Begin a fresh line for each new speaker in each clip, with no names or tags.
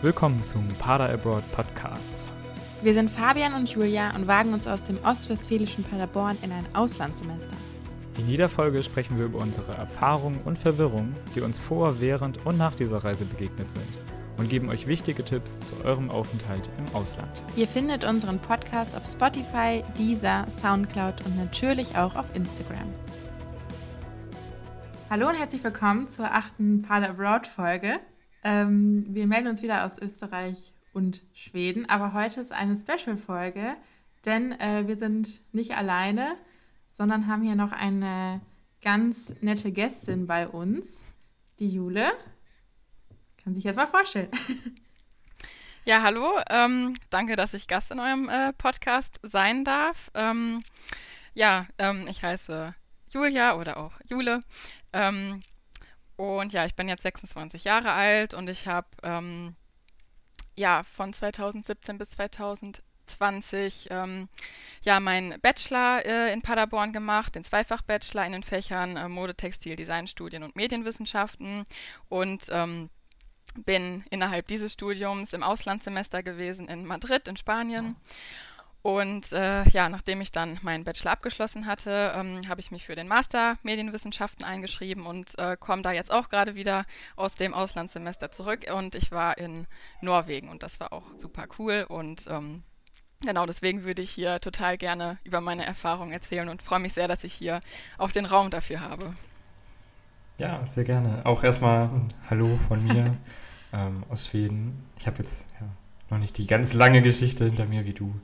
Willkommen zum Pader Abroad Podcast.
Wir sind Fabian und Julia und wagen uns aus dem ostwestfälischen Paderborn in ein Auslandssemester.
In jeder Folge sprechen wir über unsere Erfahrungen und Verwirrungen, die uns vor, während und nach dieser Reise begegnet sind und geben euch wichtige Tipps zu eurem Aufenthalt im Ausland.
Ihr findet unseren Podcast auf Spotify, Deezer, Soundcloud und natürlich auch auf Instagram. Hallo und herzlich willkommen zur achten Pader Abroad Folge. Ähm, wir melden uns wieder aus Österreich und Schweden, aber heute ist eine Special-Folge, denn äh, wir sind nicht alleine, sondern haben hier noch eine ganz nette Gästin bei uns, die Jule. Kann sich jetzt mal vorstellen.
Ja, hallo. Ähm, danke, dass ich Gast in eurem äh, Podcast sein darf. Ähm, ja, ähm, ich heiße Julia oder auch Jule. Ähm, und ja, ich bin jetzt 26 Jahre alt und ich habe ähm, ja von 2017 bis 2020 ähm, ja meinen Bachelor äh, in Paderborn gemacht, den Zweifach-Bachelor in den Fächern äh, Mode, Textil, Design, Studien und Medienwissenschaften und ähm, bin innerhalb dieses Studiums im Auslandssemester gewesen in Madrid in Spanien. Oh. Und äh, ja, nachdem ich dann meinen Bachelor abgeschlossen hatte, ähm, habe ich mich für den Master Medienwissenschaften eingeschrieben und äh, komme da jetzt auch gerade wieder aus dem Auslandssemester zurück. Und ich war in Norwegen und das war auch super cool. Und ähm, genau deswegen würde ich hier total gerne über meine Erfahrungen erzählen und freue mich sehr, dass ich hier auch den Raum dafür habe.
Ja, sehr gerne. Auch erstmal ein Hallo von mir ähm, aus Schweden. Ich habe jetzt ja, noch nicht die ganz lange Geschichte hinter mir wie du.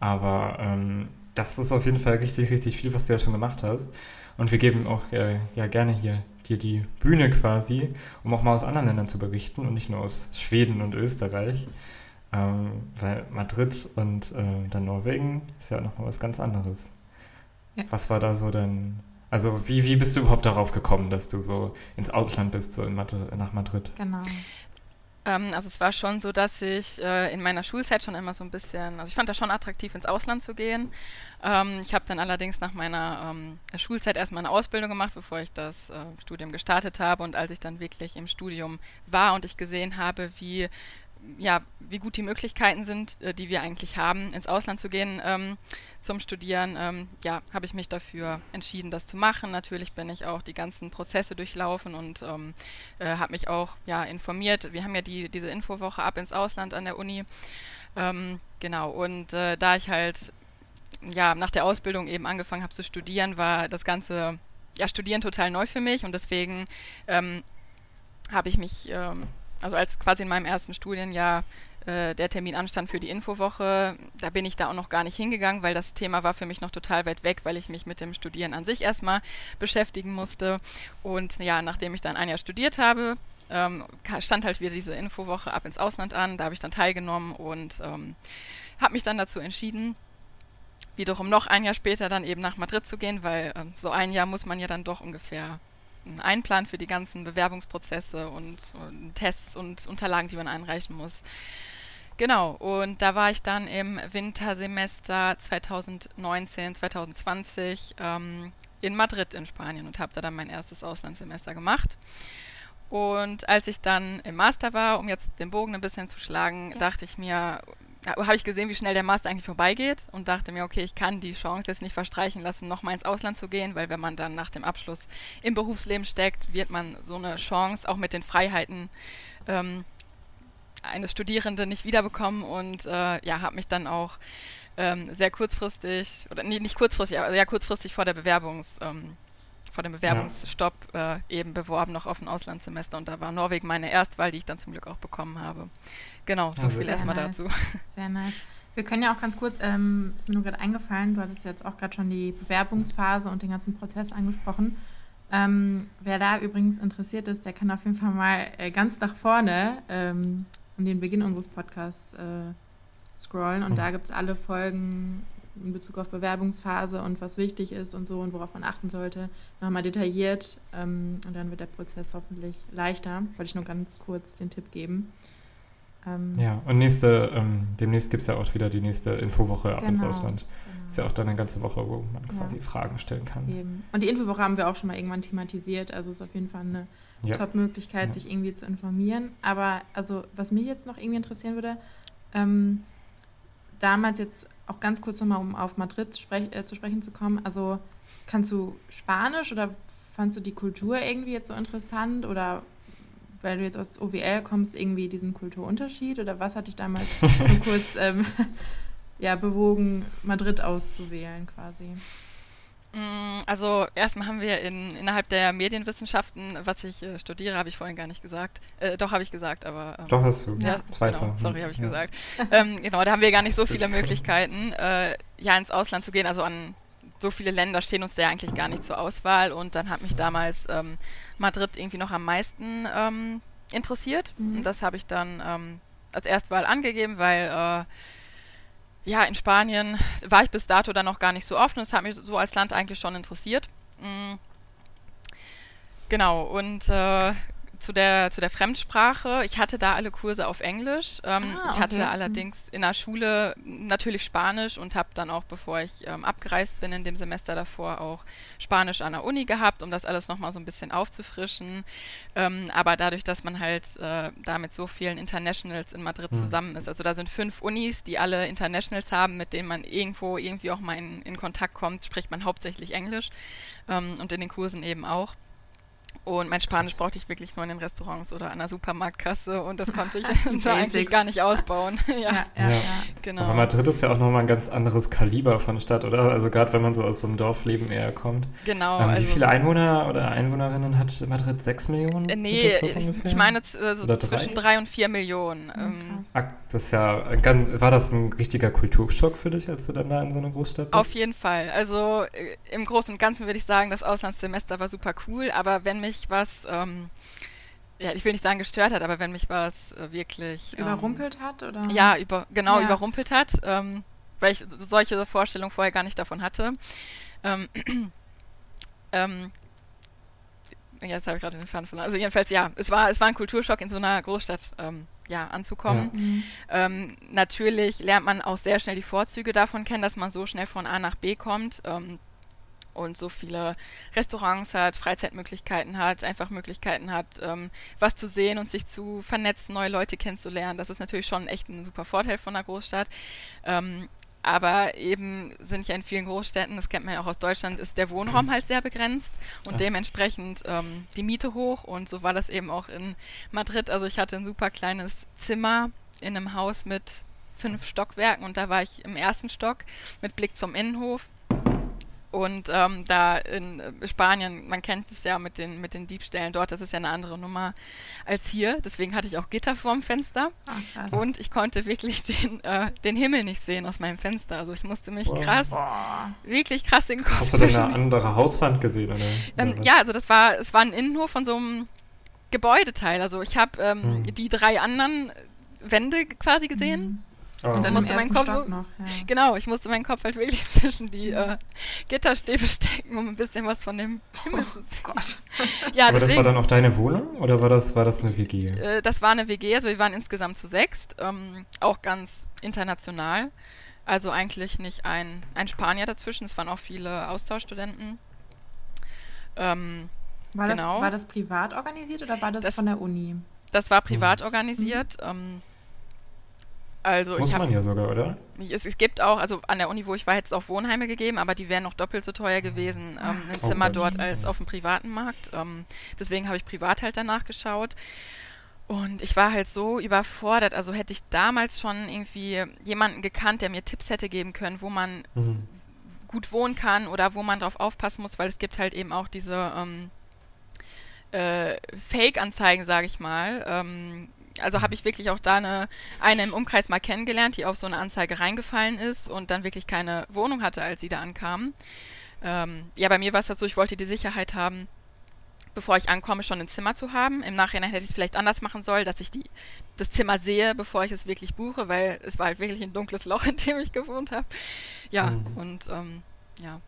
Aber ähm, das ist auf jeden Fall richtig, richtig viel, was du ja schon gemacht hast. Und wir geben auch äh, ja gerne hier dir die Bühne quasi, um auch mal aus anderen Ländern zu berichten und nicht nur aus Schweden und Österreich. Ähm, weil Madrid und äh, dann Norwegen ist ja nochmal was ganz anderes. Ja. Was war da so dann, also wie, wie bist du überhaupt darauf gekommen, dass du so ins Ausland bist, so in Madrid, nach Madrid?
Genau. Ähm, also es war schon so, dass ich äh, in meiner Schulzeit schon immer so ein bisschen, also ich fand das schon attraktiv, ins Ausland zu gehen. Ähm, ich habe dann allerdings nach meiner ähm, Schulzeit erstmal eine Ausbildung gemacht, bevor ich das äh, Studium gestartet habe. Und als ich dann wirklich im Studium war und ich gesehen habe, wie ja, wie gut die Möglichkeiten sind, äh, die wir eigentlich haben, ins Ausland zu gehen ähm, zum Studieren, ähm, ja, habe ich mich dafür entschieden, das zu machen. Natürlich bin ich auch die ganzen Prozesse durchlaufen und ähm, äh, habe mich auch ja, informiert. Wir haben ja die, diese Infowoche ab ins Ausland an der Uni. Ähm, genau, und äh, da ich halt ja, nach der Ausbildung eben angefangen habe zu studieren, war das ganze ja, Studieren total neu für mich und deswegen ähm, habe ich mich ähm, also als quasi in meinem ersten Studienjahr äh, der Termin anstand für die Infowoche, da bin ich da auch noch gar nicht hingegangen, weil das Thema war für mich noch total weit weg, weil ich mich mit dem Studieren an sich erstmal beschäftigen musste. Und ja, nachdem ich dann ein Jahr studiert habe, ähm, stand halt wieder diese Infowoche ab ins Ausland an. Da habe ich dann teilgenommen und ähm, habe mich dann dazu entschieden, wiederum noch ein Jahr später dann eben nach Madrid zu gehen, weil ähm, so ein Jahr muss man ja dann doch ungefähr Einplan für die ganzen Bewerbungsprozesse und, und, Tests und Unterlagen, die man einreichen muss. Genau, und da war ich dann im Wintersemester 2019, 2020 ähm, in Madrid in Spanien und habe da dann mein erstes Auslandssemester gemacht. Und als ich dann im Master war, um jetzt den Bogen ein bisschen zu schlagen, ja. dachte ich mir, habe ich gesehen, wie schnell der Master eigentlich vorbeigeht und dachte mir, okay, ich kann die Chance jetzt nicht verstreichen lassen, nochmal ins Ausland zu gehen, weil wenn man dann nach dem Abschluss im Berufsleben steckt, wird man so eine Chance auch mit den Freiheiten ähm, eines Studierenden nicht wiederbekommen und äh, ja, habe mich dann auch ähm, sehr kurzfristig, oder nee, nicht kurzfristig, aber sehr kurzfristig vor der Bewerbungs- ähm, vor dem Bewerbungsstopp ja. äh, eben beworben noch auf ein Auslandssemester und da war Norwegen meine Erstwahl, die ich dann zum Glück auch bekommen habe. Genau, so also viel erstmal nice. dazu.
Sehr nice. Wir können ja auch ganz kurz, ähm, ist mir nur gerade eingefallen, du hattest jetzt auch gerade schon die Bewerbungsphase und den ganzen Prozess angesprochen. Ähm, wer da übrigens interessiert ist, der kann auf jeden Fall mal äh, ganz nach vorne ähm, um den Beginn unseres Podcasts äh, scrollen und mhm. da gibt es alle Folgen in Bezug auf Bewerbungsphase und was wichtig ist und so und worauf man achten sollte, nochmal detailliert. Ähm, und dann wird der Prozess hoffentlich leichter. Wollte ich nur ganz kurz den Tipp geben.
Ähm, ja, und nächste, ähm, demnächst gibt es ja auch wieder die nächste Infowoche ab genau, ins Ausland. Genau. Ist ja auch dann eine ganze Woche, wo man quasi ja. Fragen stellen kann.
Eben. Und die Infowoche haben wir auch schon mal irgendwann thematisiert, also ist auf jeden Fall eine ja. Top-Möglichkeit, ja. sich irgendwie zu informieren. Aber also, was mich jetzt noch irgendwie interessieren würde, ähm, damals jetzt auch ganz kurz nochmal, um auf Madrid sprech, äh, zu sprechen zu kommen, also kannst du Spanisch oder fandst du die Kultur irgendwie jetzt so interessant oder weil du jetzt aus OWL kommst, irgendwie diesen Kulturunterschied oder was hat dich damals so kurz ähm, ja, bewogen, Madrid auszuwählen quasi?
Mm, also erstmal haben wir in, innerhalb der Medienwissenschaften, was ich äh, studiere, habe ich vorhin gar nicht gesagt. Äh, doch, habe ich gesagt, aber...
Ähm, doch, hast du.
Ja, Zweifach. Genau, sorry, habe ich ja. gesagt. Ähm, genau, da haben wir gar nicht so viele Möglichkeiten, äh, ja, ins Ausland zu gehen. Also an so viele Länder stehen uns da ja eigentlich gar nicht zur Auswahl. Und dann hat mich damals ähm, Madrid irgendwie noch am meisten ähm, interessiert. Mhm. Und das habe ich dann ähm, als Erstwahl angegeben, weil äh, ja, in Spanien war ich bis dato dann noch gar nicht so oft und es hat mich so als Land eigentlich schon interessiert. Mhm. Genau, und äh, zu der, zu der Fremdsprache. Ich hatte da alle Kurse auf Englisch. Ähm, ah, ich hatte okay. Mhm. allerdings in der Schule natürlich Spanisch und habe dann auch, bevor ich ähm, abgereist bin, in dem Semester davor auch Spanisch an der Uni gehabt, um das alles nochmal so ein bisschen aufzufrischen. Ähm, aber dadurch, dass man halt äh, da mit so vielen Internationals in Madrid mhm. zusammen ist, also da sind fünf Unis, die alle Internationals haben, mit denen man irgendwo irgendwie auch mal in, in Kontakt kommt, spricht man hauptsächlich Englisch ähm, und in den Kursen eben auch. Und mein Spanisch brauchte ich wirklich nur in den Restaurants oder an der Supermarktkasse und das konnte ich da eigentlich gar nicht ausbauen. ja. Ja,
ja, ja, genau. Aber Madrid ist ja auch nochmal ein ganz anderes Kaliber von Stadt, oder? Also gerade wenn man so aus so einem Dorfleben eher kommt.
Genau.
Ähm, wie also viele Einwohner oder Einwohnerinnen hat Madrid? Sechs Millionen?
Äh, nee, so ich meine äh, so zwischen drei und vier Millionen.
Ähm. das ist ja, war das ein richtiger Kulturschock für dich, als du dann da in so einer Großstadt bist?
Auf jeden Fall. Also äh, im Großen und Ganzen würde ich sagen, das Auslandssemester war super cool, aber wenn mich mich was, ähm, ja, ich will nicht sagen gestört hat, aber wenn mich was äh, wirklich
ähm, überrumpelt hat oder
ja, über genau ja. überrumpelt hat, ähm, weil ich solche Vorstellungen vorher gar nicht davon hatte. Ähm, ähm, jetzt habe ich gerade den Faden verloren. Also jedenfalls ja, es war es war ein Kulturschock in so einer Großstadt. Ähm, ja, anzukommen. Ja. Mhm. Ähm, natürlich lernt man auch sehr schnell die Vorzüge davon kennen, dass man so schnell von A nach B kommt. Ähm, und so viele Restaurants hat, Freizeitmöglichkeiten hat, einfach Möglichkeiten hat, ähm, was zu sehen und sich zu vernetzen, neue Leute kennenzulernen. Das ist natürlich schon echt ein super Vorteil von einer Großstadt. Ähm, aber eben sind ja in vielen Großstädten, das kennt man ja auch aus Deutschland, ist der Wohnraum halt sehr begrenzt und ja. dementsprechend ähm, die Miete hoch. Und so war das eben auch in Madrid. Also ich hatte ein super kleines Zimmer in einem Haus mit fünf Stockwerken und da war ich im ersten Stock mit Blick zum Innenhof. Und ähm, da in äh, Spanien, man kennt es ja mit den, mit den Diebstählen dort, das ist ja eine andere Nummer als hier. Deswegen hatte ich auch Gitter vorm Fenster. Oh, und ich konnte wirklich den, äh, den Himmel nicht sehen aus meinem Fenster. Also ich musste mich wow. krass, Boah. wirklich krass den Kopf
Hast du denn eine andere Hauswand gesehen? Oder?
Ähm, ja, also das war, es war ein Innenhof von so einem Gebäudeteil. Also ich habe ähm, hm. die drei anderen Wände quasi gesehen. Hm. Oh. Und dann musste mein Kopf so, noch, ja. genau, ich musste meinen Kopf halt wirklich zwischen die äh, Gitterstäbe stecken, um ein bisschen was von dem Himmel oh, zu sehen. Gott.
ja, Aber deswegen, das war dann auch deine Wohnung oder war das, war das eine WG?
Äh, das war eine WG, also wir waren insgesamt zu sechst, ähm, auch ganz international. Also eigentlich nicht ein, ein Spanier dazwischen, es waren auch viele Austauschstudenten.
Ähm, war, genau. das, war das privat organisiert oder war das, das von der Uni?
Das war privat mhm. organisiert. Ähm, also
Muss
hab,
man ja sogar, oder?
Es, es, gibt auch, also an der Uni, wo ich war, hätte es auch Wohnheime gegeben, aber die wären noch doppelt so teuer gewesen, ähm, ein oh Zimmer Gott. dort als auf dem privaten Markt. Ähm, deswegen habe ich privat halt danach geschaut. Und ich war halt so überfordert. Also hätte ich damals schon irgendwie jemanden gekannt, der mir Tipps hätte geben können, wo man mhm. gut wohnen kann oder wo man drauf aufpassen muss, weil es gibt halt eben auch diese ähm, äh, Fake-Anzeigen, sage ich mal, ähm, also habe ich wirklich auch da eine, eine im Umkreis mal kennengelernt, die auf so eine Anzeige reingefallen ist und dann wirklich keine Wohnung hatte, als sie da ankam. Ähm, ja, bei mir war es halt so, ich wollte die Sicherheit haben, bevor ich ankomme, schon ein Zimmer zu haben. Im Nachhinein hätte ich es vielleicht anders machen sollen, dass ich die, das Zimmer sehe, bevor ich es wirklich buche, weil es war halt wirklich ein dunkles Loch, in dem ich gewohnt habe. Ja, mhm. und ähm, ja,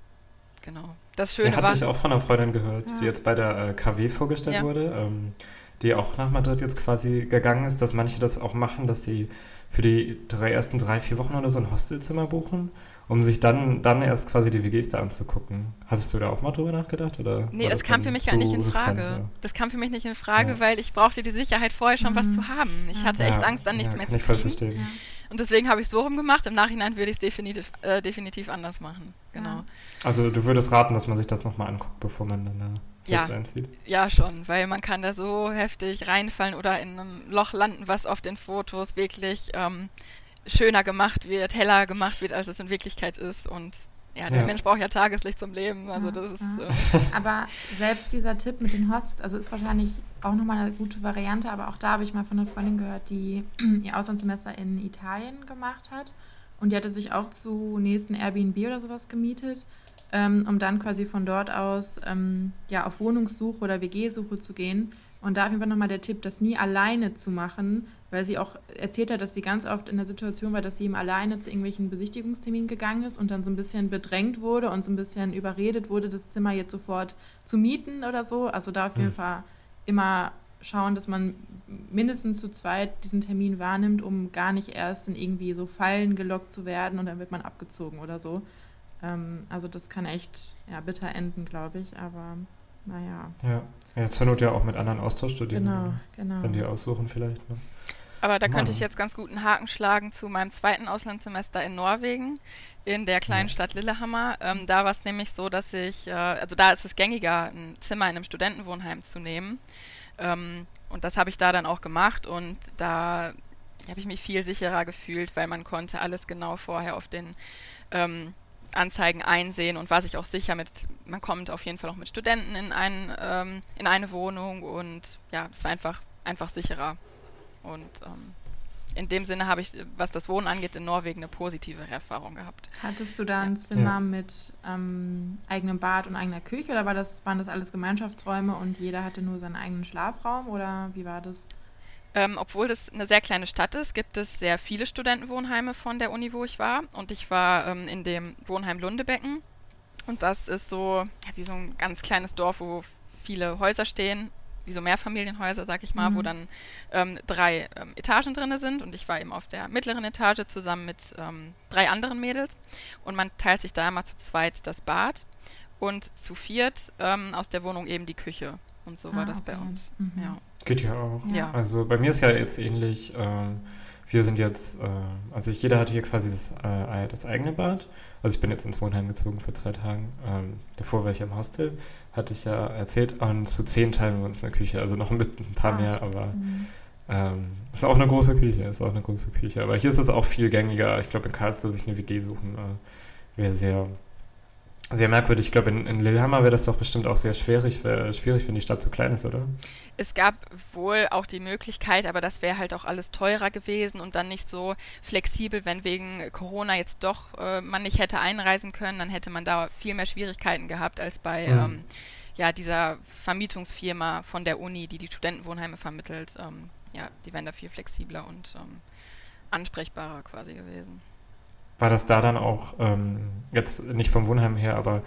genau. Das Schöne
ja, hatte war... Hatte ich auch von einer Freundin gehört, ja. die jetzt bei der äh, KW vorgestellt ja. wurde. Ähm, die auch nach Madrid jetzt quasi gegangen ist, dass manche das auch machen, dass sie für die drei, ersten drei, vier Wochen oder so ein Hostelzimmer buchen um sich dann, dann erst quasi die WGs da anzugucken. Hast du da auch mal drüber nachgedacht? Oder
nee, das, das kam für mich gar nicht in Frage. Riskant, ja? Das kam für mich nicht in Frage, ja. weil ich brauchte die Sicherheit vorher schon mhm. was zu haben. Ich hatte echt Angst, dann nichts mehr zu
kriegen. verstehen.
Und deswegen habe ich es so rumgemacht. Im Nachhinein würde ich es definitiv, äh, definitiv anders machen. Genau.
Also du würdest raten, dass man sich das nochmal anguckt, bevor man dann da
ja, einzieht? Ja, schon, weil man kann da so heftig reinfallen oder in einem Loch landen, was auf den Fotos wirklich ähm, schöner gemacht wird, heller gemacht wird, als es in Wirklichkeit ist. Und ja, der ja. Mensch braucht ja Tageslicht zum Leben. Also das ist.
Ja. Äh aber selbst dieser Tipp mit den Hosts, also ist wahrscheinlich auch nochmal eine gute Variante, aber auch da habe ich mal von einer Freundin gehört, die ihr Auslandssemester in Italien gemacht hat. Und die hatte sich auch zunächst ein Airbnb oder sowas gemietet, ähm, um dann quasi von dort aus ähm, ja, auf Wohnungssuche oder WG-Suche zu gehen. Und da auf jeden Fall nochmal der Tipp, das nie alleine zu machen, weil sie auch erzählt hat, dass sie ganz oft in der Situation war, dass sie eben alleine zu irgendwelchen Besichtigungsterminen gegangen ist und dann so ein bisschen bedrängt wurde und so ein bisschen überredet wurde, das Zimmer jetzt sofort zu mieten oder so. Also da auf jeden mhm. Fall immer schauen, dass man mindestens zu zweit diesen Termin wahrnimmt, um gar nicht erst in irgendwie so Fallen gelockt zu werden und dann wird man abgezogen oder so. Ähm, also das kann echt ja, bitter enden, glaube ich, aber naja.
Ja. ja, zur Not ja auch mit anderen Austauschstudenten.
Genau, genau.
Wenn die aussuchen vielleicht. Ne?
Aber da Mann. könnte ich jetzt ganz gut einen Haken schlagen zu meinem zweiten Auslandssemester in Norwegen, in der kleinen. Stadt Lillehammer. Ähm, da war es nämlich so, dass ich, äh, also da ist es gängiger, ein Zimmer in einem Studentenwohnheim zu nehmen. Ähm, und das habe ich da dann auch gemacht und da habe ich mich viel sicherer gefühlt, weil man konnte alles genau vorher auf den ähm, Anzeigen einsehen und war sich auch sicher mit, man kommt auf jeden Fall auch mit Studenten in, ein, ähm, in eine Wohnung und ja, es war einfach, einfach sicherer. Und ähm, in dem Sinne habe ich, was das Wohnen angeht, in Norwegen eine positive Erfahrung gehabt.
Hattest du da ein Zimmer ja. mit ähm, eigenem Bad und eigener Küche oder war das, waren das alles Gemeinschaftsräume und jeder hatte nur seinen eigenen Schlafraum oder wie war das?
Ähm, obwohl das eine sehr kleine Stadt ist, gibt es sehr viele Studentenwohnheime von der Uni, wo ich war. Und ich war ähm, in dem Wohnheim Lundebecken. Und das ist so ja, wie so ein ganz kleines Dorf, wo viele Häuser stehen wie so Mehrfamilienhäuser, sag ich mal, mhm. wo dann ähm, drei ähm, Etagen drin sind und ich war eben auf der mittleren Etage zusammen mit ähm, drei anderen Mädels und man teilt sich da immer zu zweit das Bad und zu viert ähm, aus der Wohnung eben die Küche und so ah, war das okay. bei uns. Mhm. Ja.
Geht ja auch. Ja. Also bei mir ist ja jetzt ähnlich. Ähm, wir sind jetzt, äh, also ich, jeder hat hier quasi das, äh, das eigene Bad. Also ich bin jetzt ins Wohnheim gezogen für zwei Tage. Ähm, davor war ich im Hostel hatte ich ja erzählt. Und zu zehn teilen wir uns eine Küche, also noch ein, ein paar ah, mehr, aber mhm. ähm, ist auch eine große Küche, ist auch eine große Küche. Aber hier ist es auch viel gängiger. Ich glaube, in Karlsruhe sich eine WG suchen äh, wäre sehr, sehr merkwürdig. Ich glaube, in, in Lillehammer wäre das doch bestimmt auch sehr schwierig, wär, schwierig, wenn die Stadt so klein ist, oder?
Es gab wohl auch die Möglichkeit, aber das wäre halt auch alles teurer gewesen und dann nicht so flexibel, wenn wegen Corona jetzt doch äh, man nicht hätte einreisen können, dann hätte man da viel mehr Schwierigkeiten gehabt als bei mhm. ähm, ja, dieser Vermietungsfirma von der Uni, die die Studentenwohnheime vermittelt. Ähm, ja, die wären da viel flexibler und ähm, ansprechbarer quasi gewesen.
War das da dann auch, ähm, jetzt nicht vom Wohnheim her, aber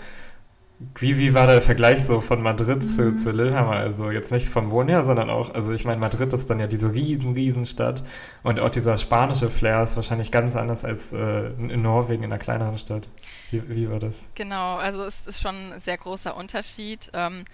wie, wie war der Vergleich so von Madrid mhm. zu, zu Lillehammer? Also jetzt nicht vom Wohnen her, sondern auch, also ich meine, Madrid ist dann ja diese riesen, riesen Stadt und auch dieser spanische Flair ist wahrscheinlich ganz anders als äh, in Norwegen, in einer kleineren Stadt. Wie, wie war das?
Genau, also es ist schon ein sehr großer Unterschied. Ähm,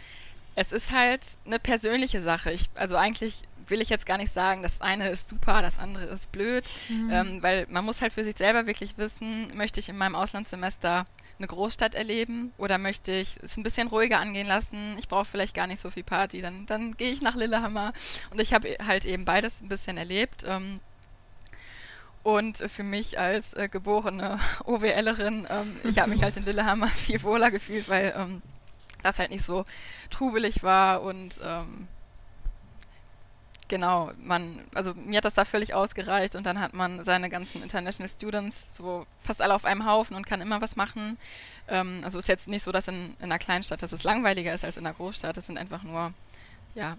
es ist halt eine persönliche Sache. Ich, also eigentlich will ich jetzt gar nicht sagen, das eine ist super, das andere ist blöd, mhm. ähm, weil man muss halt für sich selber wirklich wissen, möchte ich in meinem Auslandssemester eine Großstadt erleben oder möchte ich es ein bisschen ruhiger angehen lassen? Ich brauche vielleicht gar nicht so viel Party, dann, dann gehe ich nach Lillehammer und ich habe halt eben beides ein bisschen erlebt. Ähm, und für mich als äh, geborene OWLerin, ähm, ich habe mich halt in Lillehammer viel wohler gefühlt, weil ähm, das halt nicht so trubelig war und ähm, Genau, man, also mir hat das da völlig ausgereicht und dann hat man seine ganzen International Students so fast alle auf einem Haufen und kann immer was machen. Ähm, also ist jetzt nicht so, dass in, in einer Kleinstadt, dass es langweiliger ist als in einer Großstadt. Es sind einfach nur, ja,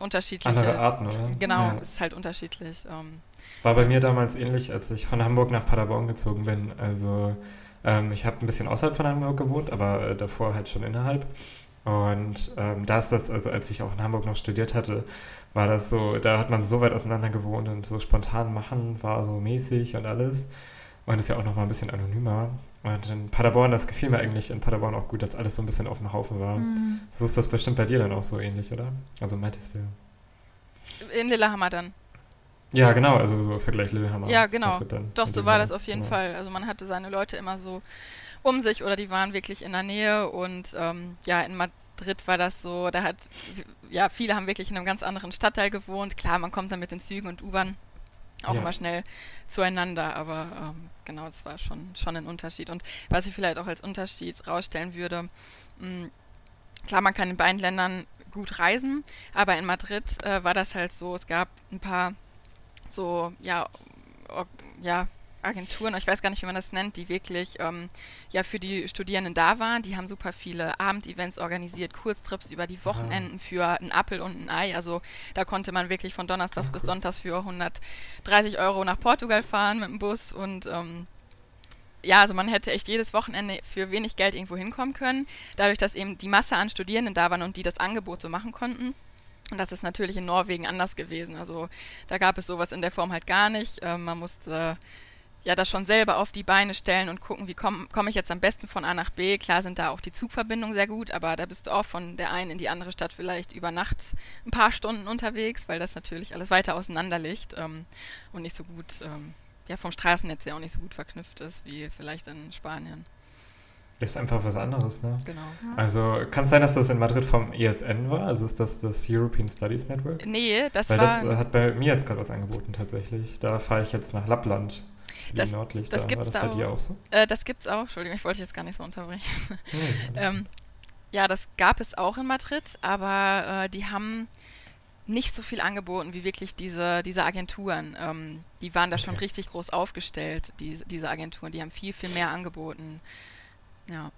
unterschiedliche.
Andere Arten, oder?
Genau, ja. es ist halt unterschiedlich. Ähm.
War bei mir damals ähnlich, als ich von Hamburg nach Paderborn gezogen bin. Also ähm, ich habe ein bisschen außerhalb von Hamburg gewohnt, aber äh, davor halt schon innerhalb. Und ähm, da ist das, also als ich auch in Hamburg noch studiert hatte, war das so, da hat man so weit auseinander gewohnt und so spontan machen war so mäßig und alles. Und ist ja auch noch mal ein bisschen anonymer. Und in Paderborn, das gefiel mir eigentlich in Paderborn auch gut, dass alles so ein bisschen auf dem Haufen war. Mhm. So ist das bestimmt bei dir dann auch so ähnlich, oder? Also meintest du.
In Lillehammer dann.
Ja, genau, also so Vergleich Lillehammer.
Ja, genau. Doch, so war das auf jeden genau. Fall. Also man hatte seine Leute immer so um sich oder die waren wirklich in der Nähe und ähm, ja, in Madrid war das so, da hat, ja, viele haben wirklich in einem ganz anderen Stadtteil gewohnt. Klar, man kommt dann mit den Zügen und U-Bahn auch ja. immer schnell zueinander, aber ähm, genau, das war schon, schon ein Unterschied. Und was ich vielleicht auch als Unterschied rausstellen würde, mh, mm, klar, man kann in beiden Ländern gut reisen, aber in Madrid äh, war das halt so, es gab ein paar so, ja, ja, Agenturen, ich weiß gar nicht, wie man das nennt, die wirklich ähm, ja für die Studierenden da waren. Die haben super viele Abendevents organisiert, Kurztrips über die Wochenenden für einen Appel und ein Ei. Also da konnte man wirklich von Donnerstags bis Sonntags für 130 Euro nach Portugal fahren mit dem Bus und ähm, ja, also man hätte echt jedes Wochenende für wenig Geld irgendwo hinkommen können. Dadurch, dass eben die Masse an Studierenden da waren und die das Angebot so machen konnten. Und das ist natürlich in Norwegen anders gewesen. Also da gab es sowas in der Form halt gar nicht. Ähm, man musste ja das schon selber auf die Beine stellen und gucken, wie komme komm ich jetzt am besten von A nach B. Klar sind da auch die Zugverbindungen sehr gut, aber da bist du auch von der einen in die andere Stadt vielleicht über Nacht ein paar Stunden unterwegs, weil das natürlich alles weiter auseinander liegt ähm, und nicht so gut, ähm, ja vom Straßennetz ja auch nicht so gut verknüpft ist wie vielleicht in Spanien.
Das ist einfach was anderes, ne?
Genau.
Also kann es sein, dass das in Madrid vom ESN war? Also ist das das European Studies Network?
Nee, das
Weil war... Weil das hat bei mir jetzt gerade was angeboten tatsächlich. Da fahre ich jetzt nach Lappland
das, nördlich das da. Gibt's das dir auch so? Äh, das gibt's auch. Entschuldigung, ich wollte jetzt gar nicht so unterbrechen. Oh, ähm, ja, das gab es auch in Madrid, aber äh, die haben nicht so viel angeboten wie wirklich diese, diese Agenturen. Ähm, die waren da okay. schon richtig groß aufgestellt, die, diese Agenturen. Die haben viel, viel mehr angeboten. Ja.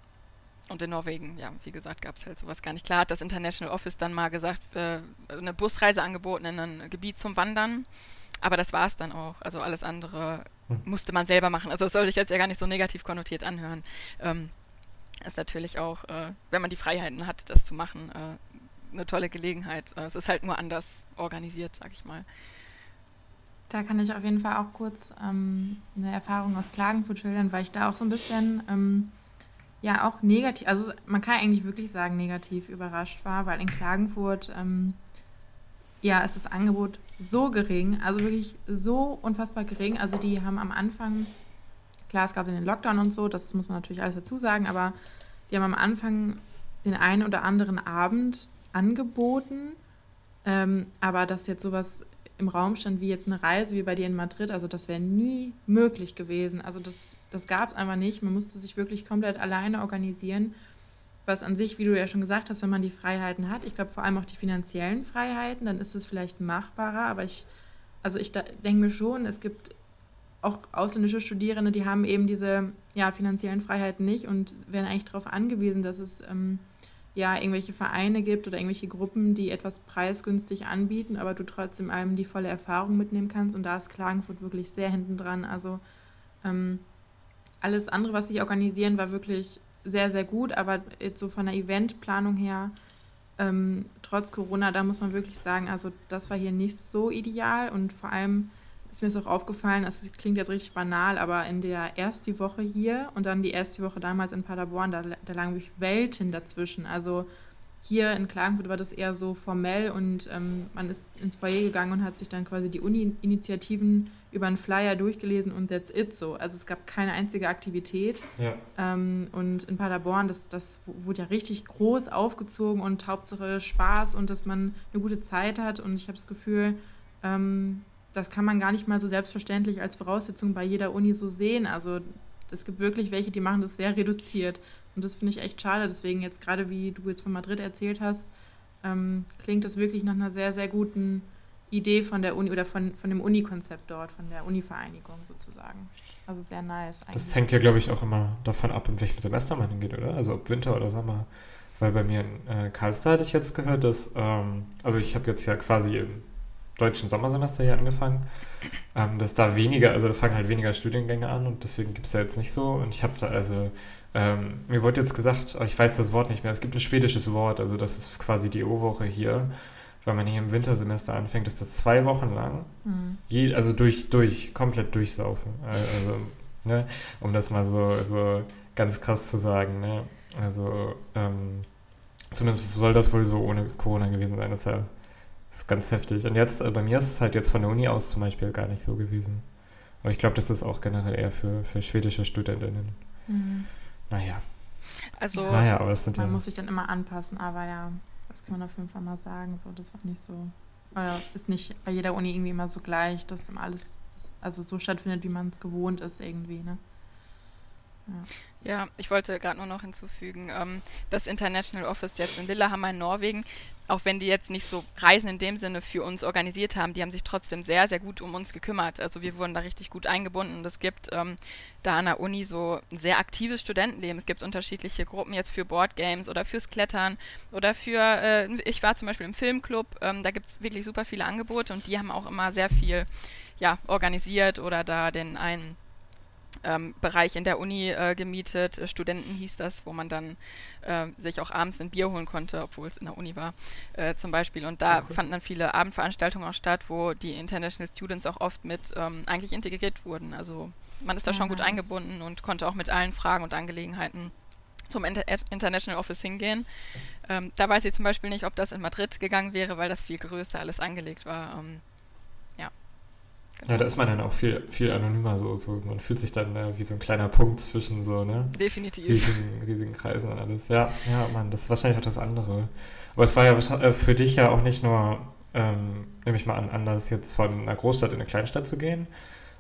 Und in Norwegen, ja, wie gesagt, gab es halt sowas gar nicht. Klar hat das International Office dann mal gesagt, äh, eine Busreise angeboten in ein Gebiet zum Wandern. Aber das war es dann auch. Also alles andere. Musste man selber machen. Also das soll sich jetzt ja gar nicht so negativ konnotiert anhören. Ähm, ist natürlich auch, äh, wenn man die Freiheiten hat, das zu machen, äh, eine tolle Gelegenheit. Äh, es ist halt nur anders organisiert, sag ich mal.
Da kann ich auf jeden Fall auch kurz ähm, eine Erfahrung aus Klagenfurt schildern, weil ich da auch so ein bisschen, ähm, ja, auch negativ, also man kann eigentlich wirklich sagen, negativ überrascht war, weil in Klagenfurt ähm, ja, ist das Angebot so gering, also wirklich so unfassbar gering. Also die haben am Anfang, klar, es gab den Lockdown und so, das muss man natürlich alles dazu sagen, aber die haben am Anfang den einen oder anderen Abend angeboten. Ähm, aber dass jetzt sowas im Raum stand wie jetzt eine Reise wie bei dir in Madrid, also das wäre nie möglich gewesen. Also das, das gab es einfach nicht. Man musste sich wirklich komplett alleine organisieren was an sich, wie du ja schon gesagt hast, wenn man die Freiheiten hat, ich glaube vor allem auch die finanziellen Freiheiten, dann ist es vielleicht machbarer, aber ich, also ich denke mir schon, es gibt auch ausländische Studierende, die haben eben diese ja, finanziellen Freiheiten nicht und werden eigentlich darauf angewiesen, dass es ähm, ja irgendwelche Vereine gibt oder irgendwelche Gruppen, die etwas preisgünstig anbieten, aber du trotzdem einem die volle Erfahrung mitnehmen kannst und da ist Klagenfurt wirklich sehr hinten dran. Also ähm, alles andere, was sie organisieren, war wirklich sehr, sehr gut, aber jetzt so von der Eventplanung her, ähm, trotz Corona, da muss man wirklich sagen, also das war hier nicht so ideal und vor allem ist mir es auch aufgefallen, also es klingt jetzt richtig banal, aber in der ersten Woche hier und dann die erste Woche damals in Paderborn, da, da lagen wirklich Welten dazwischen. Also hier in Klagenfurt war das eher so formell und ähm, man ist ins Foyer gegangen und hat sich dann quasi die Uni-Initiativen über einen Flyer durchgelesen und that's it so. Also es gab keine einzige Aktivität. Ja. Ähm, und in Paderborn, das, das wurde ja richtig groß aufgezogen und Hauptsache Spaß und dass man eine gute Zeit hat. Und ich habe das Gefühl, ähm, das kann man gar nicht mal so selbstverständlich als Voraussetzung bei jeder Uni so sehen. Also es gibt wirklich welche, die machen das sehr reduziert. Und das finde ich echt schade. Deswegen jetzt gerade, wie du jetzt von Madrid erzählt hast, ähm, klingt das wirklich nach einer sehr, sehr guten Idee von der Uni oder von, von dem Uni-Konzept dort, von der Uni-Vereinigung sozusagen. Also sehr nice
eigentlich. Das hängt ja, glaube ich, auch immer davon ab, in welchem Semester man hingeht, oder? Also ob Winter oder Sommer. Weil bei mir in äh, Karlsruhe hatte ich jetzt gehört, dass, ähm, also ich habe jetzt ja quasi im deutschen Sommersemester hier angefangen, ähm, dass da weniger, also da fangen halt weniger Studiengänge an und deswegen gibt es da jetzt nicht so. Und ich habe da also Ähm, mir wurde jetzt gesagt, ich weiß das Wort nicht mehr, es gibt ein schwedisches Wort, also das ist quasi die O-Woche hier. Wenn man hier im Wintersemester anfängt, ist das zwei Wochen lang. Mhm. Je, also durch, durch, komplett durchsaufen. Also, ne, um das mal so, so ganz krass zu sagen. Ne? Also, ähm, zumindest soll das wohl so ohne Corona gewesen sein. Das ist ja das ist ganz heftig. Und jetzt, äh, bei mir ist es halt jetzt von der Uni aus zum Beispiel gar nicht so gewesen. Aber ich glaube, das ist auch generell eher für, für schwedische Studentinnen. Mhm. Naja.
Also, naja, aber das sind man ja, muss sich dann immer anpassen, aber ja, das kann man auf jeden Fall mal sagen. So, das war nicht so, oder ist nicht bei jeder Uni irgendwie immer so gleich, dass immer alles also so stattfindet, wie man es gewohnt ist irgendwie, ne?
Ja. ich wollte gerade nur noch hinzufügen, ähm, das International Office jetzt in Lillehammer in Norwegen, auch wenn die jetzt nicht so Reisen in dem Sinne für uns organisiert haben, die haben sich trotzdem sehr, sehr gut um uns gekümmert. Also wir wurden da richtig gut eingebunden und es gibt ähm, da an der Uni so ein sehr aktives Studentenleben. Es gibt unterschiedliche Gruppen jetzt für Boardgames oder fürs Klettern oder für, äh, ich war zum Beispiel im Filmclub, ähm, da gibt es wirklich super viele Angebote und die haben auch immer sehr viel ja, organisiert oder da den einen ähm, Bereich in der Uni äh, gemietet. Äh, Studenten hieß das, wo man dann äh, sich auch abends ein Bier holen konnte, obwohl es in der Uni war, äh, zum Beispiel. Und da okay. fanden dann viele Abendveranstaltungen auch statt, wo die International Students auch oft mit ähm, eigentlich integriert wurden. Also man ist da ja, schon gut eingebunden und konnte auch mit allen Fragen und Angelegenheiten zum Inter International Office hingehen. Ähm, da weiß ich zum Beispiel nicht, ob das in Madrid gegangen wäre, weil das viel größer alles angelegt war. Ähm,
ja, da ist man dann auch viel, viel anonymer so, so. Man fühlt sich dann äh, wie so ein kleiner Punkt zwischen so, ne?
Definitiv.
Riesigen, riesigen Kreisen und alles. Ja, ja, Mann, das ist wahrscheinlich auch das andere. Aber es war ja äh, für dich ja auch nicht nur, ähm, nehme ich mal an, anders jetzt von einer Großstadt in eine Kleinstadt zu gehen,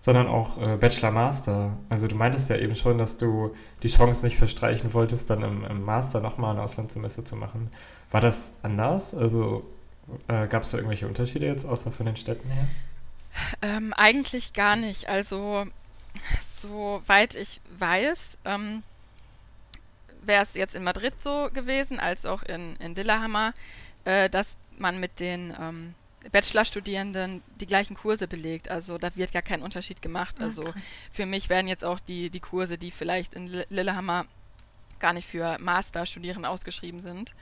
sondern auch äh, Bachelor Master. Also du meintest ja eben schon, dass du die Chance nicht verstreichen wolltest, dann im, im Master nochmal ein Auslandssemester zu machen. War das anders? Also äh, gab es da irgendwelche Unterschiede jetzt, außer von den Städten her?
Ähm, eigentlich gar nicht. Also, soweit ich weiß, ähm, wäre es jetzt in Madrid so gewesen, als auch in, in Lillehammer, äh, dass man mit den ähm, Bachelorstudierenden die gleichen Kurse belegt. Also da wird gar kein Unterschied gemacht. Ah, also für mich werden jetzt auch die, die Kurse, die vielleicht in Lillehammer gar nicht für Masterstudierende ausgeschrieben sind,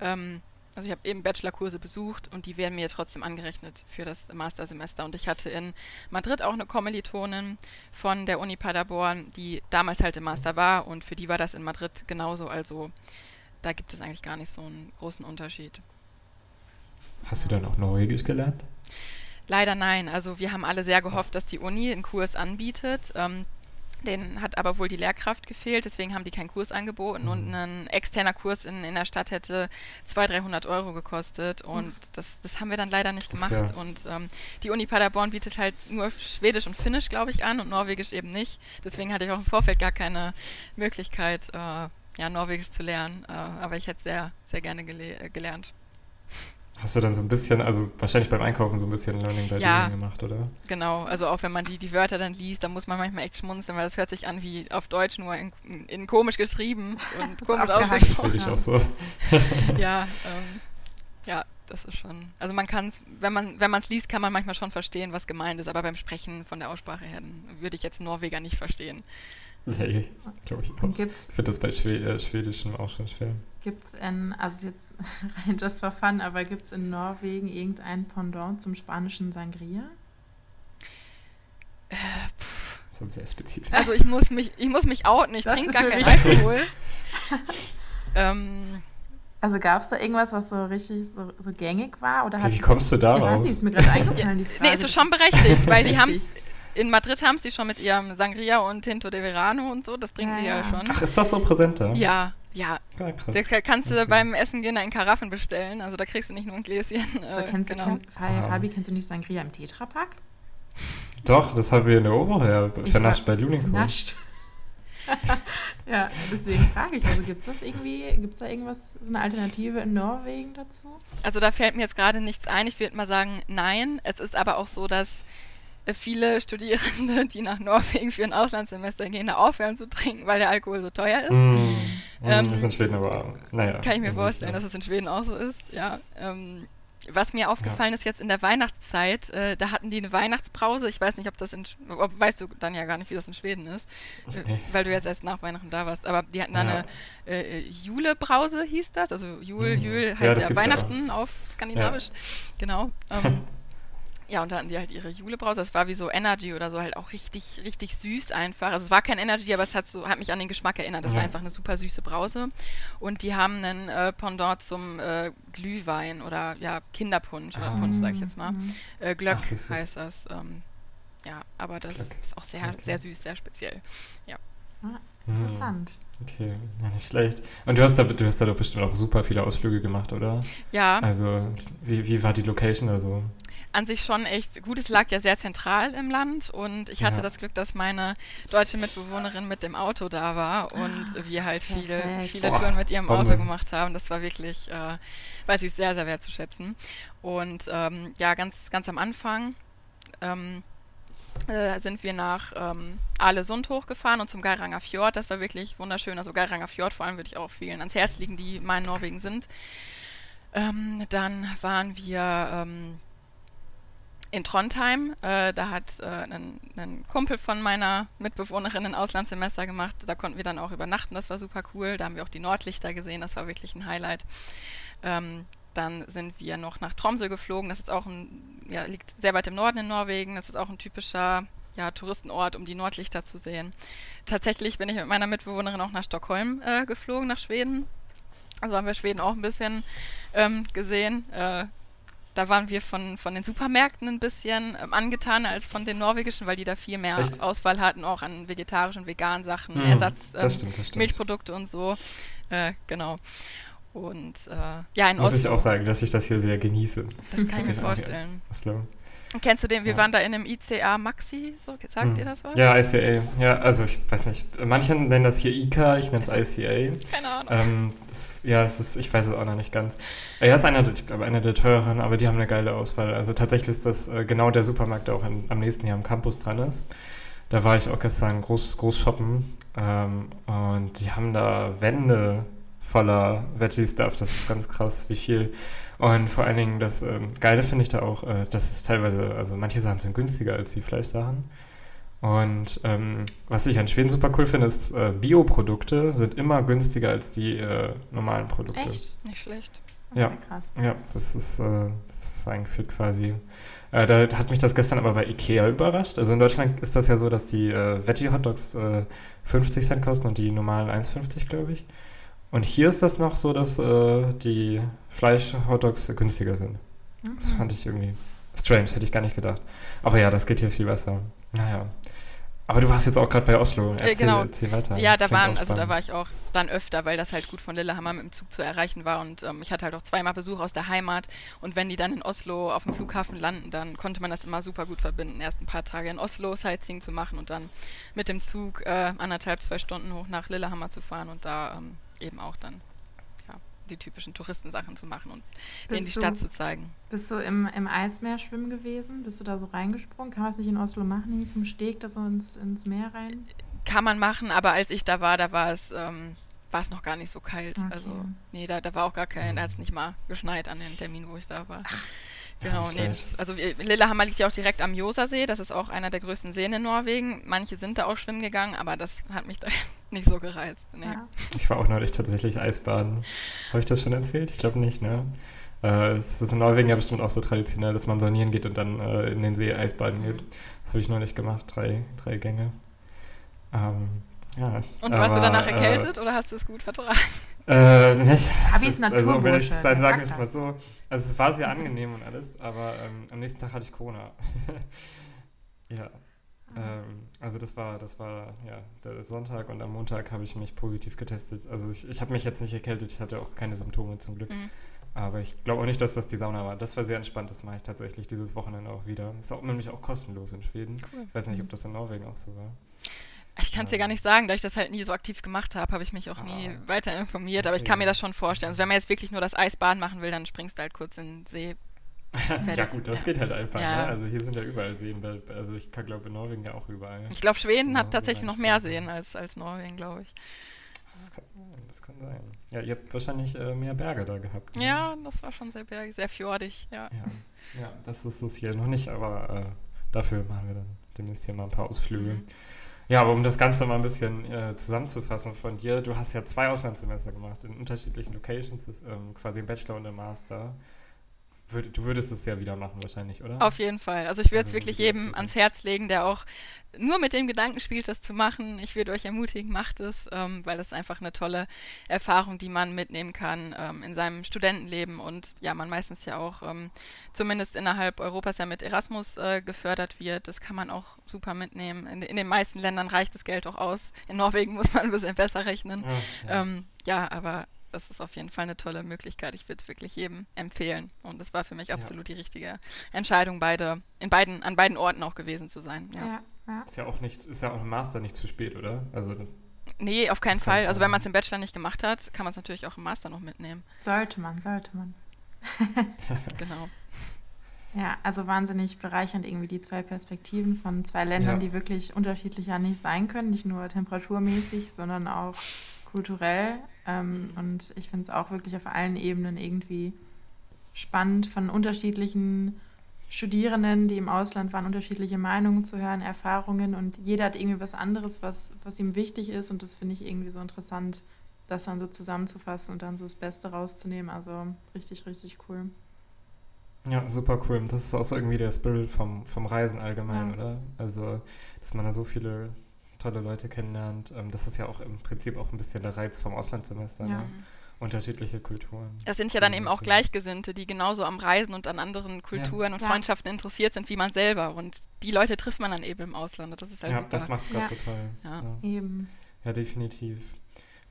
ähm, also ich habe eben Bachelorkurse besucht und die werden mir trotzdem angerechnet für das Mastersemester. Und ich hatte in Madrid auch eine Kommilitonin von der Uni Paderborn, die damals halt im Master war und für die war das in Madrid genauso. Also da gibt es eigentlich gar nicht so einen großen Unterschied.
Hast du dann auch Norwegisch gelernt?
Leider nein. Also wir haben alle sehr gehofft, dass die Uni einen Kurs anbietet. Ähm, den hat aber wohl die Lehrkraft gefehlt, deswegen haben die keinen Kurs angeboten mhm. und ein externer Kurs in, in der Stadt hätte 200, 300 Euro gekostet und das, das haben wir dann leider nicht gemacht. Ja. Und ähm, die Uni Paderborn bietet halt nur Schwedisch und Finnisch, glaube ich, an und Norwegisch eben nicht. Deswegen hatte ich auch im Vorfeld gar keine Möglichkeit, äh, ja, Norwegisch zu lernen, äh, aber ich hätte sehr, sehr gerne gele gelernt.
Hast du dann so ein bisschen, also wahrscheinlich beim Einkaufen so ein bisschen Learning by ja, Doing gemacht, oder?
Genau, also auch wenn man die, die Wörter dann liest, dann muss man manchmal echt schmunzeln, weil das hört sich an wie auf Deutsch nur in, in komisch geschrieben und komisch ausgesprochen. Finde ich auch so. ja, ähm, ja, das ist schon. Also man kann es, wenn man wenn man es liest, kann man manchmal schon verstehen, was gemeint ist, aber beim Sprechen von der Aussprache her würde ich jetzt Norweger nicht verstehen.
Nee, glaube ich auch. Ich finde das bei Schwed äh, Schwedischem auch schon schwer.
Gibt es in, also jetzt rein just for fun, aber gibt es in Norwegen irgendein Pendant zum spanischen Sangria?
Äh, das ist sehr spezifisch. Also ich muss mich, ich muss mich outen, ich trinke gar keinen Alkohol.
ähm, also gab es da irgendwas, was so richtig so, so gängig war? Oder
Wie kommst du darauf?
Ich ist mir gerade eingefallen, die
Frage. Nee, ist so schon berechtigt, weil die haben in Madrid haben sie schon mit ihrem Sangria und Tinto de Verano und so, das trinken ja, die ja, ja schon.
Ach, ist das so präsent da?
Ja, ja. ja krass. Das kannst du okay. beim Essen gehen in Karaffen bestellen, also da kriegst du nicht nur ein Gläschen.
So, äh, kennst genau. du, kenn, Fabi, Fabi, kennst du nicht Sangria im Tetrapack?
Doch, das haben wir in der Oberherr vernascht bei Luninco.
Vernascht. ja, deswegen frage ich, also gibt es das irgendwie, gibt es da irgendwas, so eine Alternative in Norwegen dazu?
Also da fällt mir jetzt gerade nichts ein. Ich würde mal sagen, nein. Es ist aber auch so, dass viele Studierende, die nach Norwegen für ein Auslandssemester gehen, da aufhören zu trinken, weil der Alkohol so teuer ist. Mm,
ähm, das ist in Schweden aber, naja.
Kann ich mir vorstellen, dass es in Schweden auch so ist, ja. Ähm, was mir aufgefallen ja. ist jetzt in der Weihnachtszeit, äh, da hatten die eine Weihnachtsbrause. Ich weiß nicht, ob das in, ob, weißt du dann ja gar nicht, wie das in Schweden ist, äh, okay. weil du jetzt erst nach Weihnachten da warst. Aber die hatten da ja. eine äh, Julebrause, hieß das. Also Jul, mhm. Jul heißt ja, ja Weihnachten auf Skandinavisch. Genau. Ähm, Ja, und da hatten die halt ihre Julebrause. Das war wie so Energy oder so, halt auch richtig, richtig süß einfach. Also es war kein Energy, aber es hat so, hat mich an den Geschmack erinnert. Das ja. war einfach eine super süße Brause. Und die haben einen äh, Pendant zum äh, Glühwein oder ja, Kinderpunsch oder ah. Punsch, sag ich jetzt mal. Mhm. Äh, Glöck Ach, heißt das. Ähm, ja, aber das Glöck. ist auch sehr, okay. sehr süß, sehr speziell. Ja.
Ah, interessant.
Okay, ja, nicht schlecht. Und du hast, da, du hast da doch bestimmt auch super viele Ausflüge gemacht, oder?
Ja.
Also, wie, wie war die Location also?
An sich schon echt gut. Es lag ja sehr zentral im Land und ich hatte ja. das Glück, dass meine deutsche Mitbewohnerin mit dem Auto da war und ah, wir halt viele, viele Boah, Touren mit ihrem Auto Bombe. gemacht haben. Das war wirklich, äh, weiß ich, sehr, sehr wertzuschätzen. Und ähm, ja, ganz, ganz am Anfang ähm, äh, sind wir nach ähm, Alesund hochgefahren und zum Geiranger Fjord. Das war wirklich wunderschön. Also Geiranger Fjord vor allem würde ich auch vielen ans Herz legen, die mal in Norwegen sind. Ähm, dann waren wir ähm, in Trondheim. Äh, da hat äh, ein, ein, Kumpel von meiner Mitbewohnerin ein Auslandssemester gemacht. Da konnten wir dann auch übernachten. Das war super cool. Da haben wir auch die Nordlichter gesehen. Das war wirklich ein Highlight. Ähm, dann sind wir noch nach Tromsø geflogen. Das ist auch ein, ja, liegt sehr weit im Norden in Norwegen. Das ist auch ein typischer ja, Touristenort, um die Nordlichter zu sehen. Tatsächlich bin ich mit meiner Mitbewohnerin auch nach Stockholm äh, geflogen, nach Schweden. Also haben wir Schweden auch ein bisschen ähm, gesehen. Äh, da waren wir von, von den Supermärkten ein bisschen ähm, angetan als von den norwegischen, weil die da viel mehr Echt? Auswahl hatten, auch an vegetarischen veganen Sachen, mhm, Ersatz, ähm, stimmt, Milchprodukte und so. Äh, genau. Und äh, ja, in
Muss Oslo. ich auch sagen, dass ich das hier sehr genieße.
Das kann ich mir vorstellen. Oslo. Kennst du den? Wir ja. waren da in einem ICA Maxi, so sagt hm. dir das was?
Ja, ICA. Ja, also ich weiß nicht. Manche nennen das hier ICA, ich nenne es ICA.
Keine Ahnung.
Ähm, das, ja, es ist, ich weiß es auch noch nicht ganz. Er ist einer, ich glaube, einer der teureren, aber die haben eine geile Auswahl. Also tatsächlich ist das äh, genau der Supermarkt, der auch in, am nächsten hier am Campus dran ist. Da war ich auch gestern groß, groß shoppen ähm, und die haben da Wände voller Veggie-Stuff. Das ist ganz krass, wie viel und vor allen Dingen, das ähm, Geile finde ich da auch, äh, dass es teilweise, also manche Sachen sind günstiger als die Fleischsachen. Und ähm, was ich an Schweden super cool finde, ist, äh, Bioprodukte sind immer günstiger als die äh, normalen Produkte.
Echt? Nicht schlecht.
Ja, krass. ja, das ist, äh, das ist eingeführt quasi. Äh, da hat mich das gestern aber bei Ikea überrascht. Also in Deutschland ist das ja so, dass die äh, Veggie-Hotdogs 50 Cent kosten und die normalen 1,50, glaube ich. Und hier ist das noch so, dass äh, die Fleisch-Hotdogs günstiger sind. Mhm. Das fand ich irgendwie strange, hätte ich gar nicht gedacht. Aber ja, das geht hier viel besser. Naja. Aber du warst jetzt auch gerade bei Oslo.
Erzähl, genau. erzähl weiter. Ja, da waren, also da war ich auch dann öfter, weil das halt gut von Lillehammer mit dem Zug zu erreichen war und ähm, ich hatte halt auch zweimal Besuch aus der Heimat und wenn die dann in Oslo auf dem Flughafen landen, dann konnte man das immer super gut verbinden, erst ein paar Tage in Oslo Sightseeing zu machen und dann mit dem Zug äh, anderthalb, zwei Stunden hoch nach Lillehammer zu fahren und da ähm, eben auch dann ja, die typischen Touristensachen zu machen und denen die Stadt zu zeigen.
Bist du im, im Eismeer schwimmen gewesen? Bist du da so reingesprungen? Kann man es nicht in Oslo machen, vom Steg da so ins, ins Meer rein?
Kann man machen, aber als ich da war, da war es, ähm, war es noch gar nicht so kalt. Okay. Also, nee, da, da war auch gar kein, da hat es nicht mal geschneit an dem Termin, wo ich da war. Ach. Genau, nee, das, also Lillehammer liegt ja auch direkt am Josasee, das ist auch einer der größten Seen in Norwegen. Manche sind da auch schwimmen gegangen, aber das hat mich da nicht so gereizt. Nee. Ja.
Ich war auch neulich tatsächlich Eisbaden. Habe ich das schon erzählt? Ich glaube nicht, ne? Äh, es ist in Norwegen ja bestimmt auch so traditionell, dass man sonieren geht und dann äh, in den See Eisbaden geht. Das habe ich neulich gemacht, drei, drei Gänge. Ähm, ja,
und aber, warst du danach äh, erkältet äh, oder hast du es gut vertragen?
Äh, nicht.
Abi ist
Also, wenn ich dann sagen es mal so. Also, es war sehr angenehm und alles, aber ähm, am nächsten Tag hatte ich Corona. ja. Ähm, also das war, das war ja der Sonntag und am Montag habe ich mich positiv getestet. Also ich, ich habe mich jetzt nicht erkältet, ich hatte auch keine Symptome zum Glück. Mhm. Aber ich glaube auch nicht, dass das die Sauna war. Das war sehr entspannt, das mache ich tatsächlich dieses Wochenende auch wieder. Ist auch nämlich auch kostenlos in Schweden. Cool. Ich weiß nicht, ob das in Norwegen auch so war.
Ich kann es dir gar nicht sagen, da ich das halt nie so aktiv gemacht habe, habe ich mich auch ah. nie weiter informiert, aber ich kann mir das schon vorstellen. Also wenn man jetzt wirklich nur das Eisbahn machen will, dann springst du halt kurz in den See.
ja gut, das ja. geht halt einfach. Ja. Ne? Also hier sind ja überall Seen, also ich glaube in Norwegen ja auch überall.
Ich glaube Schweden hat tatsächlich noch mehr Seen als, als Norwegen, glaube ich.
Das kann, das kann sein. Ja, ihr habt wahrscheinlich äh, mehr Berge da gehabt.
Ne? Ja, das war schon sehr bergig, sehr fjordig, ja.
Ja, ja das ist es hier noch nicht, aber äh, dafür machen wir dann demnächst hier mal ein paar Ausflüge. Mhm. Ja, aber um das Ganze mal ein bisschen äh, zusammenzufassen von dir, du hast ja zwei Auslandssemester gemacht in unterschiedlichen Locations, das, ähm, quasi im Bachelor und im Master. Würd, du würdest es ja wieder machen wahrscheinlich, oder?
Auf jeden Fall. Also ich würde es also wirklich jedem ans Herz legen, der auch nur mit dem Gedanken spielt, das zu machen. Ich würde euch ermutigen, macht es, ähm, weil es einfach eine tolle Erfahrung, die man mitnehmen kann ähm, in seinem Studentenleben und ja, man meistens ja auch ähm, zumindest innerhalb Europas ja mit Erasmus äh, gefördert wird. Das kann man auch super mitnehmen. In, in, den meisten Ländern reicht das Geld auch aus. In Norwegen muss man ein bisschen besser rechnen. Ja, ja. Ähm, ja aber das ist auf jeden Fall eine tolle Möglichkeit. Ich würde es wirklich jedem empfehlen. Und es war für mich absolut ja. die richtige Entscheidung, beide, in beiden, an beiden Orten auch gewesen zu sein. Ja. ja,
ja. Ist ja auch nicht, ist ja auch im Master nicht zu spät, oder? Also
Nee, auf keinen Fall. Fall. Also wenn man es im Bachelor nicht gemacht hat, kann man es natürlich auch im Master noch mitnehmen.
Sollte man, sollte man.
genau.
Ja, also wahnsinnig bereichernd irgendwie die zwei Perspektiven von zwei Ländern, ja. die wirklich unterschiedlicher nicht sein können, nicht nur temperaturmäßig, sondern auch kulturell. Ähm, und ich finde es auch wirklich auf allen Ebenen irgendwie spannend, von unterschiedlichen Studierenden, die im Ausland waren, unterschiedliche Meinungen zu hören, Erfahrungen und jeder hat irgendwie was anderes, was, was ihm wichtig ist und das finde ich irgendwie so interessant, das dann so zusammenzufassen und dann so das Beste rauszunehmen. Also richtig, richtig cool.
Ja, super cool. Das ist auch so irgendwie der Spirit vom, vom Reisen allgemein, ja. oder? Also, dass man da so viele tolle Leute kennenlernt. Ähm, das ist ja auch im Prinzip auch ein bisschen der Reiz vom Auslandssemester. Ja. Ne? Unterschiedliche Kulturen.
Es sind ja dann eben auch Gleichgesinnte, die genauso am Reisen und an anderen Kulturen ja. und Freundschaften interessiert sind wie man selber. Und die Leute trifft man dann eben im Ausland. Das ist halt
ja,
super.
das macht es gerade ja. so toll.
Ja. Eben.
Ja, definitiv.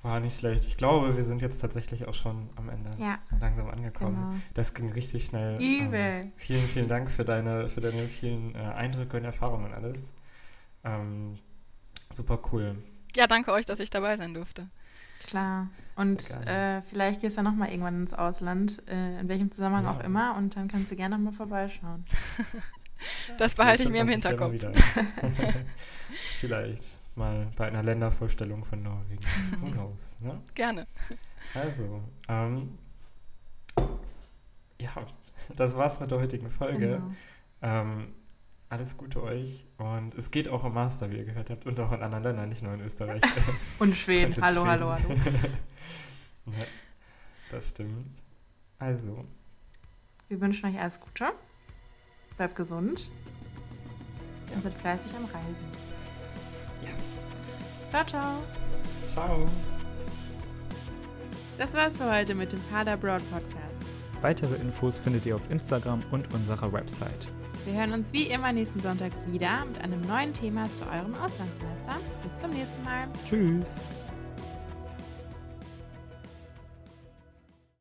War nicht schlecht. Ich glaube, wir sind jetzt tatsächlich auch schon am Ende
ja.
langsam angekommen. Genau. Das ging richtig schnell.
Übel. Ähm,
vielen, vielen Dank für deine, für deine vielen äh, Eindrücke und Erfahrungen und alles. Ähm, Super cool.
Ja, danke euch, dass ich dabei sein durfte.
Klar. Und äh, vielleicht gehst du ja nochmal irgendwann ins Ausland, äh, in welchem Zusammenhang ja. auch immer, und dann kannst du gerne nochmal vorbeischauen.
das behalte ich mir im Hinterkopf.
vielleicht mal bei einer Ländervorstellung von Norwegen. Who knows, ne?
Gerne.
Also, ähm, ja, das war's mit der heutigen Folge. Genau. Ähm, alles Gute euch. Und es geht auch im Master, wie ihr gehört habt, und auch in anderen Ländern, nicht nur in Österreich.
und Schweden. hallo, hallo, hallo.
ja, das stimmt. Also.
Wir wünschen euch alles Gute. Bleibt gesund. Ja. Und seid fleißig am Reisen.
Ja.
Ciao, ciao.
Ciao.
Das war's für heute mit dem Pader Broad Podcast.
Weitere Infos findet ihr auf Instagram und unserer Website.
Wir hören uns wie immer nächsten Sonntag wieder mit einem neuen Thema zu eurem Auslandssemester. Bis zum nächsten Mal.
Tschüss.